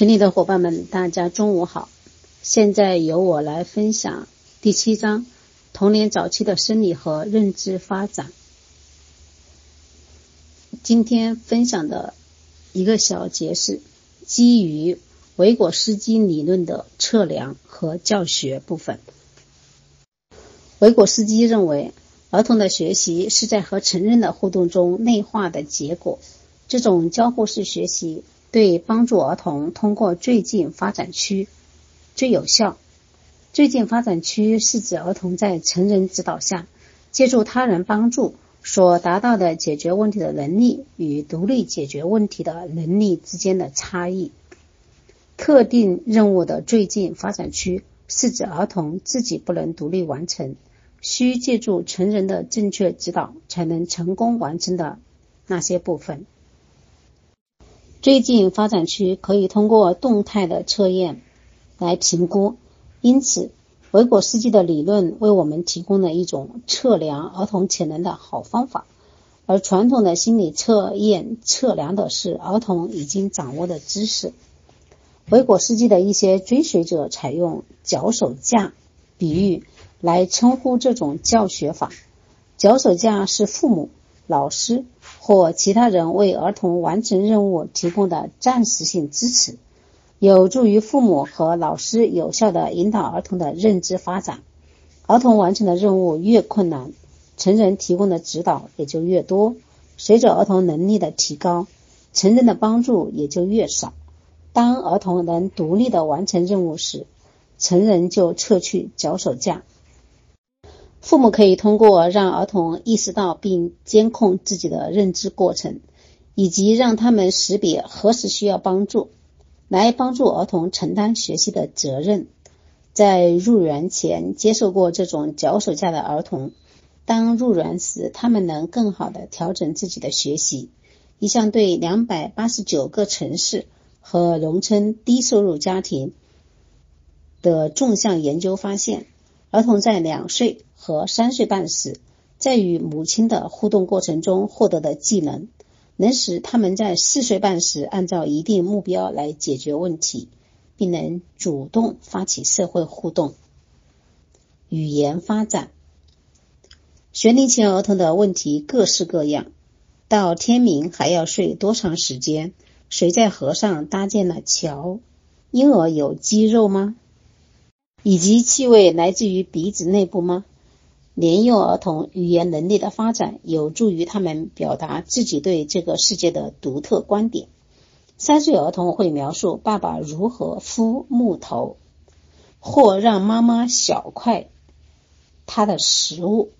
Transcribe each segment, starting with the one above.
群里的伙伴们，大家中午好。现在由我来分享第七章童年早期的生理和认知发展。今天分享的一个小节是基于维果斯基理论的测量和教学部分。维果斯基认为，儿童的学习是在和成人的互动中内化的结果。这种交互式学习。对帮助儿童通过最近发展区最有效。最近发展区是指儿童在成人指导下，借助他人帮助所达到的解决问题的能力与独立解决问题的能力之间的差异。特定任务的最近发展区是指儿童自己不能独立完成，需借助成人的正确指导才能成功完成的那些部分。最近发展区可以通过动态的测验来评估，因此维果斯基的理论为我们提供了一种测量儿童潜能的好方法。而传统的心理测验测量的是儿童已经掌握的知识。维果斯基的一些追随者采用脚手架比喻来称呼这种教学法。脚手架是父母、老师。或其他人为儿童完成任务提供的暂时性支持，有助于父母和老师有效的引导儿童的认知发展。儿童完成的任务越困难，成人提供的指导也就越多。随着儿童能力的提高，成人的帮助也就越少。当儿童能独立的完成任务时，成人就撤去脚手架。父母可以通过让儿童意识到并监控自己的认知过程，以及让他们识别何时需要帮助，来帮助儿童承担学习的责任。在入园前接受过这种脚手架的儿童，当入园时，他们能更好的调整自己的学习。一项对两百八十九个城市和农村低收入家庭的纵向研究发现，儿童在两岁。和三岁半时，在与母亲的互动过程中获得的技能，能使他们在四岁半时按照一定目标来解决问题，并能主动发起社会互动。语言发展，学龄前儿童的问题各式各样。到天明还要睡多长时间？谁在河上搭建了桥？婴儿有肌肉吗？以及气味来自于鼻子内部吗？年幼儿童语言能力的发展有助于他们表达自己对这个世界的独特观点。三岁儿童会描述爸爸如何敷木头，或让妈妈小块他的食物，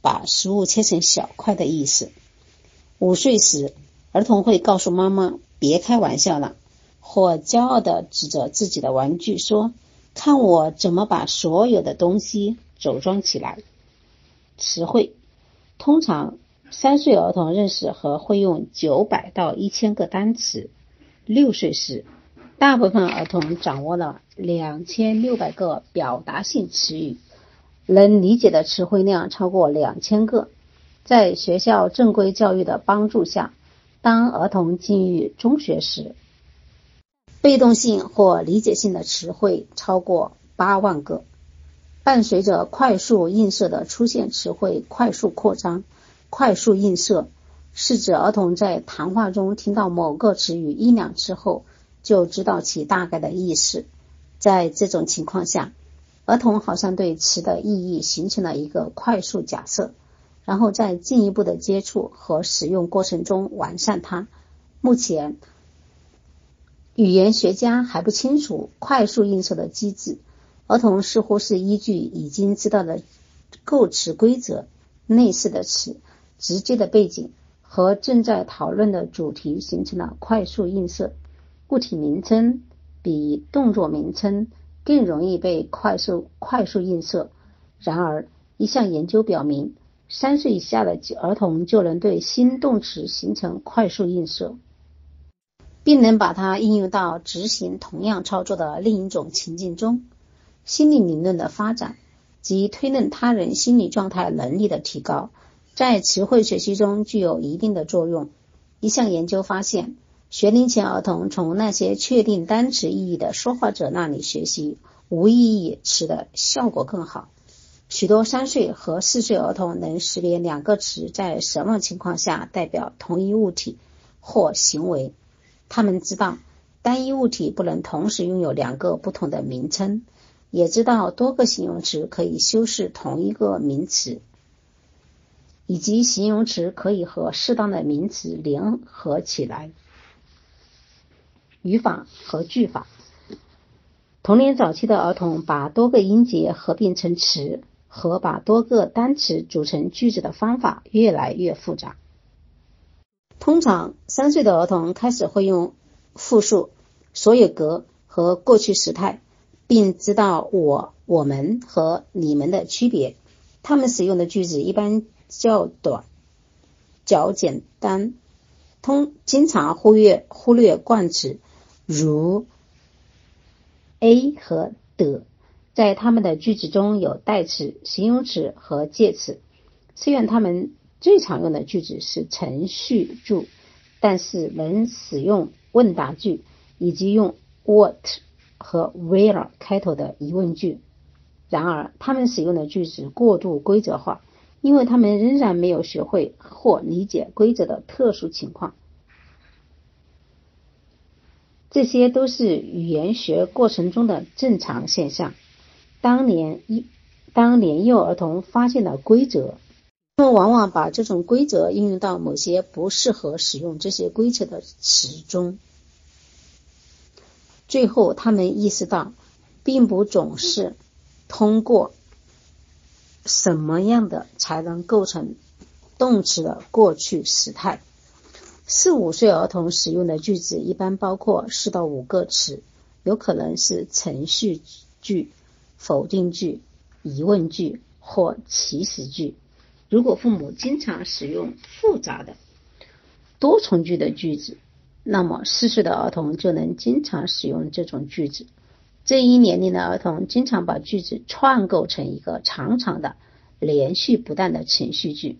把食物切成小块的意思。五岁时，儿童会告诉妈妈别开玩笑了，或骄傲地指着自己的玩具说：“看我怎么把所有的东西组装起来。”词汇，通常三岁儿童认识和会用九百到一千个单词。六岁时，大部分儿童掌握了两千六百个表达性词语，能理解的词汇量超过两千个。在学校正规教育的帮助下，当儿童进入中学时，被动性或理解性的词汇超过八万个。伴随着快速映射的出现，词汇快速扩张。快速映射是指儿童在谈话中听到某个词语一两次后，就知道其大概的意思。在这种情况下，儿童好像对词的意义形成了一个快速假设，然后在进一步的接触和使用过程中完善它。目前，语言学家还不清楚快速映射的机制。儿童似乎是依据已经知道的构词规则、类似的词、直接的背景和正在讨论的主题形成了快速映射。物体名称比动作名称更容易被快速快速映射。然而，一项研究表明，三岁以下的儿童就能对新动词形成快速映射，并能把它应用到执行同样操作的另一种情境中。心理理论的发展及推论他人心理状态能力的提高，在词汇学习中具有一定的作用。一项研究发现，学龄前儿童从那些确定单词意义的说话者那里学习无意义词的效果更好。许多三岁和四岁儿童能识别两个词在什么情况下代表同一物体或行为。他们知道单一物体不能同时拥有两个不同的名称，也知道多个形容词可以修饰同一个名词，以及形容词可以和适当的名词联合起来。语法和句法。童年早期的儿童把多个音节合并成词和把多个单词组成句子的方法越来越复杂。通常，三岁的儿童开始会用复数、所有格和过去时态，并知道我、我们和你们的区别。他们使用的句子一般较短、较简单，通经常忽略忽略冠词。如 a 和的，在他们的句子中有代词、形容词和介词。虽然他们最常用的句子是程序句，但是能使用问答句以及用 what 和 where 开头的疑问句。然而，他们使用的句子过度规则化，因为他们仍然没有学会或理解规则的特殊情况。这些都是语言学过程中的正常现象。当年一当年幼儿童发现了规则，他们往往把这种规则应用到某些不适合使用这些规则的词中。最后，他们意识到，并不总是通过什么样的才能构成动词的过去时态。四五岁儿童使用的句子一般包括四到五个词，有可能是程序句、否定句、疑问句或祈使句。如果父母经常使用复杂的多重句的句子，那么四岁的儿童就能经常使用这种句子。这一年龄的儿童经常把句子串构成一个长长的、连续不断的程序句。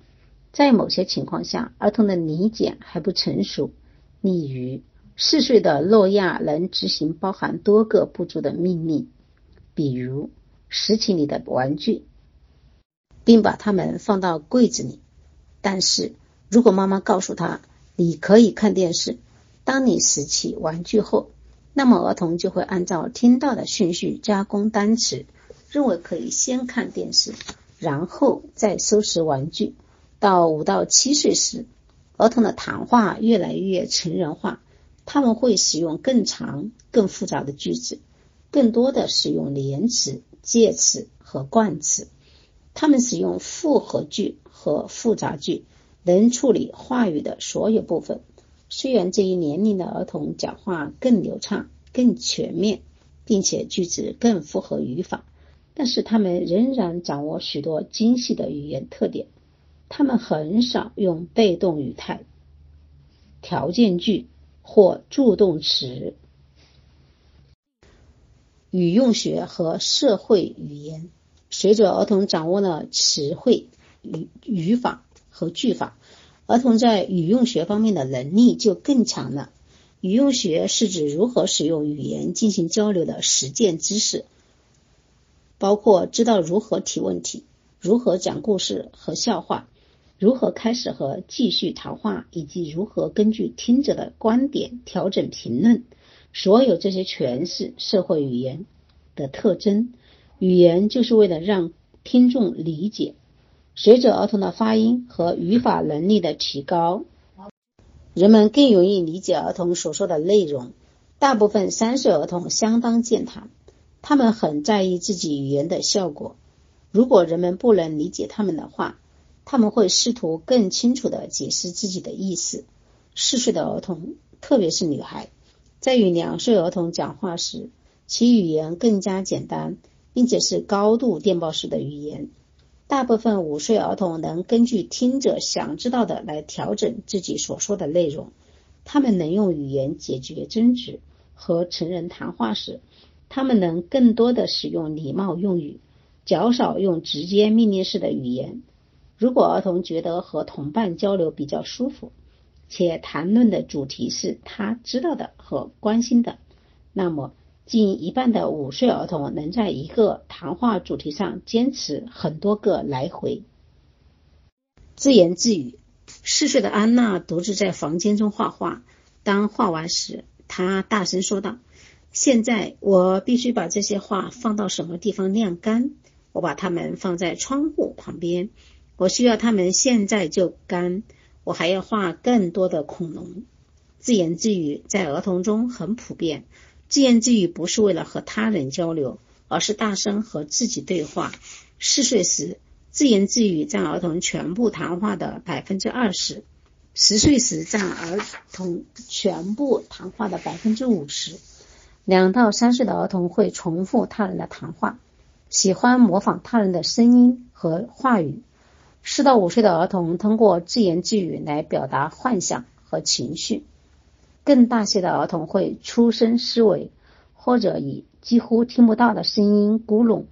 在某些情况下，儿童的理解还不成熟。例如，四岁的诺亚能执行包含多个步骤的命令，比如拾起你的玩具，并把它们放到柜子里。但是如果妈妈告诉他你可以看电视，当你拾起玩具后，那么儿童就会按照听到的顺序加工单词，认为可以先看电视，然后再收拾玩具。到五到七岁时，儿童的谈话越来越成人化，他们会使用更长、更复杂的句子，更多的使用连词、介词和冠词。他们使用复合句和复杂句，能处理话语的所有部分。虽然这一年龄的儿童讲话更流畅、更全面，并且句子更符合语法，但是他们仍然掌握许多精细的语言特点。他们很少用被动语态、条件句或助动词。语用学和社会语言，随着儿童掌握了词汇、语语法和句法，儿童在语用学方面的能力就更强了。语用学是指如何使用语言进行交流的实践知识，包括知道如何提问题、如何讲故事和笑话。如何开始和继续谈话，以及如何根据听者的观点调整评论，所有这些全是社会语言的特征。语言就是为了让听众理解。随着儿童的发音和语法能力的提高，人们更容易理解儿童所说的内容。大部分三岁儿童相当健谈，他们很在意自己语言的效果。如果人们不能理解他们的话，他们会试图更清楚地解释自己的意思。四岁的儿童，特别是女孩，在与两岁儿童讲话时，其语言更加简单，并且是高度电报式的语言。大部分五岁儿童能根据听者想知道的来调整自己所说的内容。他们能用语言解决争执。和成人谈话时，他们能更多的使用礼貌用语，较少用直接命令式的语言。如果儿童觉得和同伴交流比较舒服，且谈论的主题是他知道的和关心的，那么近一半的五岁儿童能在一个谈话主题上坚持很多个来回。自言自语。四岁的安娜独自在房间中画画。当画完时，她大声说道：“现在我必须把这些画放到什么地方晾干？我把它们放在窗户旁边。我需要它们现在就干。我还要画更多的恐龙。”自言自语在儿童中很普遍。自言自语不是为了和他人交流，而是大声和自己对话。四岁时。自言自语占儿童全部谈话的百分之二十，十岁时占儿童全部谈话的百分之五十。两到三岁的儿童会重复他人的谈话，喜欢模仿他人的声音和话语。四到五岁的儿童通过自言自语来表达幻想和情绪。更大些的儿童会出声思维，或者以几乎听不到的声音咕哝。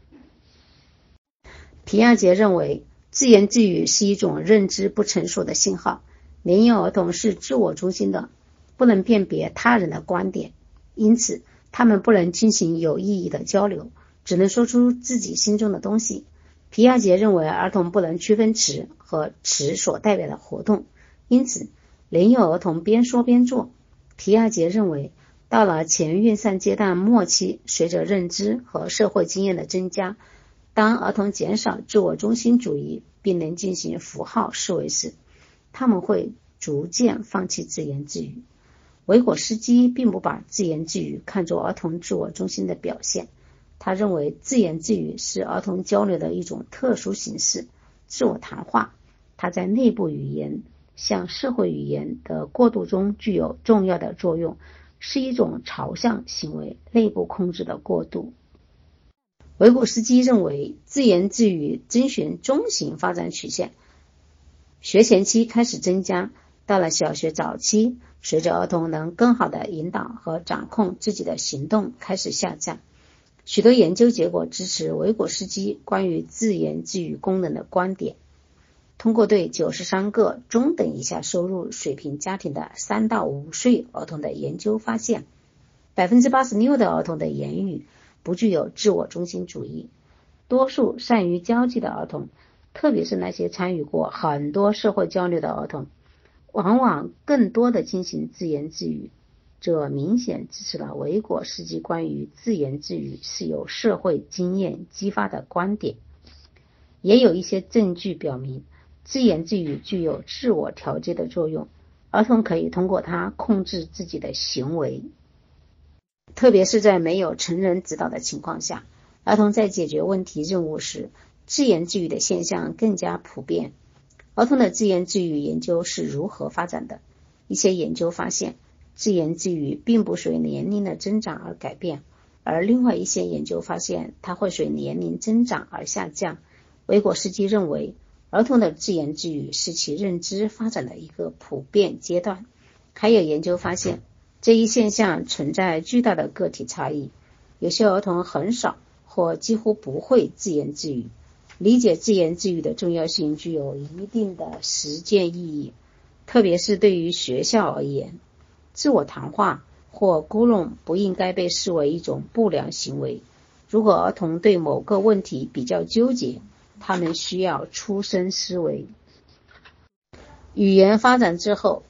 皮亚杰认为，自言自语是一种认知不成熟的信号。年幼儿童是自我中心的，不能辨别他人的观点，因此他们不能进行有意义的交流，只能说出自己心中的东西。皮亚杰认为，儿童不能区分词和词所代表的活动，因此年幼儿童边说边做。皮亚杰认为，到了前运算阶段末期，随着认知和社会经验的增加。当儿童减少自我中心主义，并能进行符号思维时，他们会逐渐放弃自言自语。维果斯基并不把自言自语看作儿童自我中心的表现，他认为自言自语是儿童交流的一种特殊形式——自我谈话。它在内部语言向社会语言的过渡中具有重要的作用，是一种朝向行为内部控制的过渡。维果斯基认为，自言自语遵循中型发展曲线，学前期开始增加，到了小学早期，随着儿童能更好的引导和掌控自己的行动，开始下降。许多研究结果支持维果斯基关于自言自语功能的观点。通过对九十三个中等以下收入水平家庭的三到五岁儿童的研究发现，百分之八十六的儿童的言语。不具有自我中心主义，多数善于交际的儿童，特别是那些参与过很多社会交流的儿童，往往更多的进行自言自语。这明显支持了维果斯基关于自言自语是由社会经验激发的观点。也有一些证据表明，自言自语具有自我调节的作用，儿童可以通过它控制自己的行为。特别是在没有成人指导的情况下，儿童在解决问题任务时，自言自语的现象更加普遍。儿童的自言自语研究是如何发展的？一些研究发现，自言自语并不随年龄的增长而改变，而另外一些研究发现，它会随年龄增长而下降。维果斯基认为，儿童的自言自语是其认知发展的一个普遍阶段。还有研究发现。这一现象存在巨大的个体差异，有些儿童很少或几乎不会自言自语。理解自言自语的重要性具有一定的实践意义，特别是对于学校而言。自我谈话或咕哝不应该被视为一种不良行为。如果儿童对某个问题比较纠结，他们需要出生思维。语言发展之后。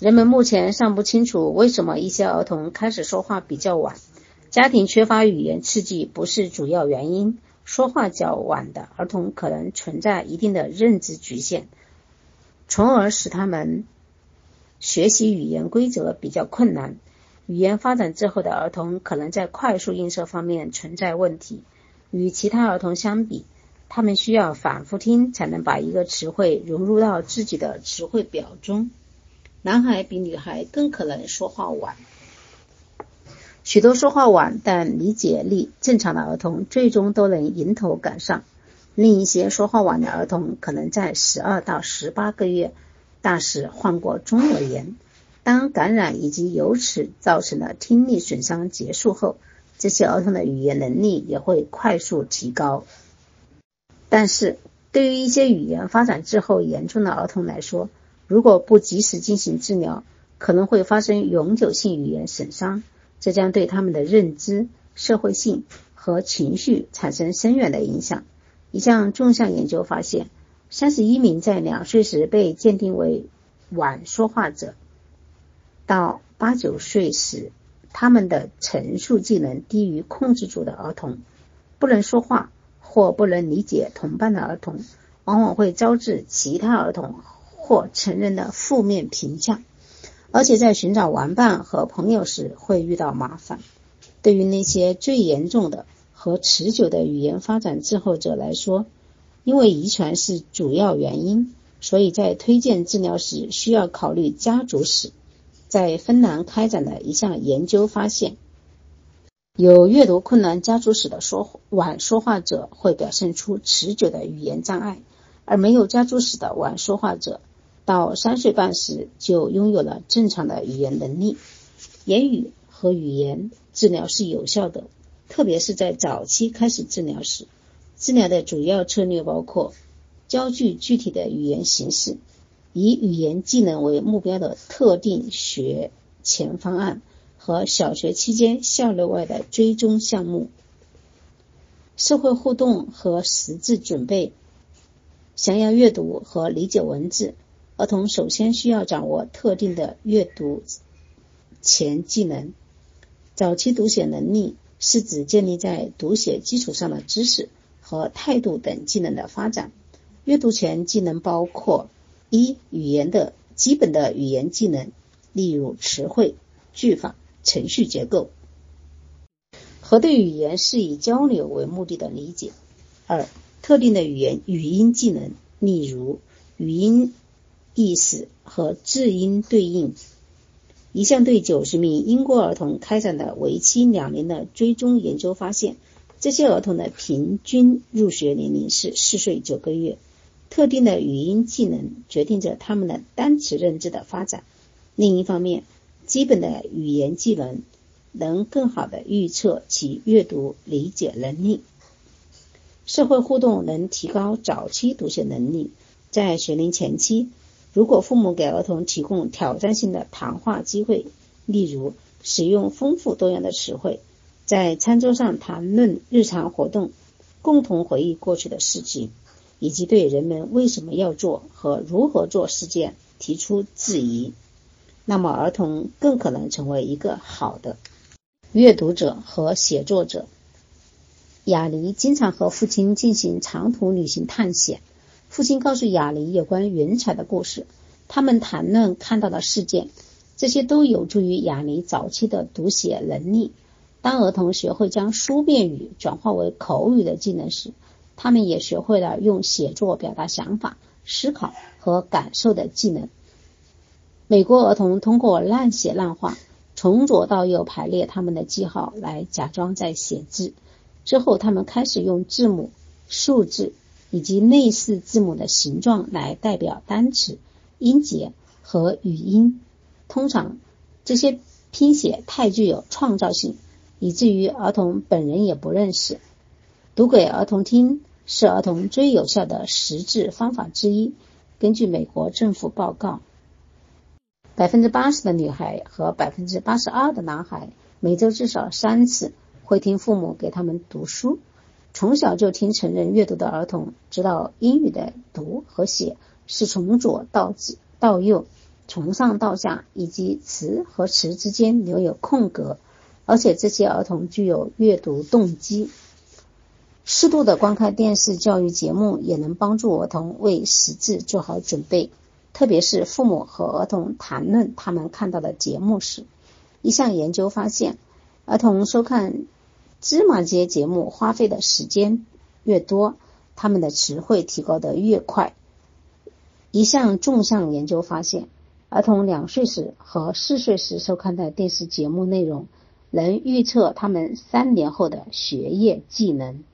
人们目前尚不清楚为什么一些儿童开始说话比较晚。家庭缺乏语言刺激不是主要原因。说话较晚的儿童可能存在一定的认知局限，从而使他们学习语言规则比较困难。语言发展之后的儿童可能在快速映射方面存在问题。与其他儿童相比，他们需要反复听才能把一个词汇融入到自己的词汇表中。男孩比女孩更可能说话晚。许多说话晚但理解力正常的儿童最终都能迎头赶上。另一些说话晚的儿童可能在十二到十八个月大时患过中耳炎。当感染以及由此造成的听力损伤结束后，这些儿童的语言能力也会快速提高。但是对于一些语言发展滞后严重的儿童来说，如果不及时进行治疗，可能会发生永久性语言损伤，这将对他们的认知、社会性和情绪产生深远的影响。一项纵向研究发现，三十一名在两岁时被鉴定为晚说话者，到八九岁时，他们的陈述技能低于控制组的儿童，不能说话或不能理解同伴的儿童，往往会招致其他儿童或成人的负面评价，而且在寻找玩伴和朋友时会遇到麻烦。对于那些最严重的，和持久的语言发展滞后者来说，因为遗传是主要原因，所以在推荐治疗时需要考虑家族史。在芬兰开展的一项研究发现，有阅读困难家族史的说晚说话者会表现出持久的语言障碍，而没有家族史的晚说话者，到三岁半时就拥有了正常的语言能力。言语和语言治疗是有效的。特别是在早期开始治疗时，治疗的主要策略包括教具具体的语言形式，以语言技能为目标的特定学前方案和小学期间校内外的追踪项目。社会互动和识字准备，想要阅读和理解文字，儿童首先需要掌握特定的阅读前技能，早期读写能力。是指建立在读写基础上的知识和态度等技能的发展。阅读前技能包括：一、语言的基本的语言技能，例如词汇、句法、程序结构和对语言是以交流为目的的理解；二、特定的语言语音技能，例如语音意识和字音对应。一项对九十名英国儿童开展的为期两年的追踪研究发现，这些儿童的平均入学年龄是四岁九个月。特定的语音技能决定着他们的单词认知的发展。另一方面，基本的语言技能能更好的预测其阅读理解能力。社会互动能提高早期读写能力，在学龄前期。如果父母给儿童提供挑战性的谈话机会，例如使用丰富多样的词汇，在餐桌上谈论日常活动，共同回忆过去的事情，以及对人们为什么要做和如何做事件提出质疑，那么儿童更可能成为一个好的阅读者和写作者。雅尼经常和父亲进行长途旅行探险。父亲告诉雅尼有关云彩的故事，他们谈论看到的事件，这些都有助于雅尼早期的读写能力。当儿童学会将书面语转化为口语的技能时，他们也学会了用写作表达想法、思考和感受的技能。美国儿童通过乱写乱画，从左到右排列他们的记号来假装在写字，之后他们开始用字母、数字。以及类似字母的形状来代表单词、音节和语音。通常，这些拼写太具有创造性，以至于儿童本人也不认识。读给儿童听是儿童最有效的识字方法之一。根据美国政府报告，百分之八十的女孩和百分之八十二的男孩每周至少三次会听父母给他们读书。从小就听成人阅读的儿童知道英语的读和写是从左到到右，从上到下，以及词和词之间留有空格，而且这些儿童具有阅读动机。适度的观看电视教育节目也能帮助儿童为识字做好准备，特别是父母和儿童谈论他们看到的节目时。一项研究发现，儿童收看。芝麻街节目花费的时间越多，他们的词汇提高的越快。一项纵向研究发现，儿童两岁时和四岁时收看的电视节目内容，能预测他们三年后的学业技能。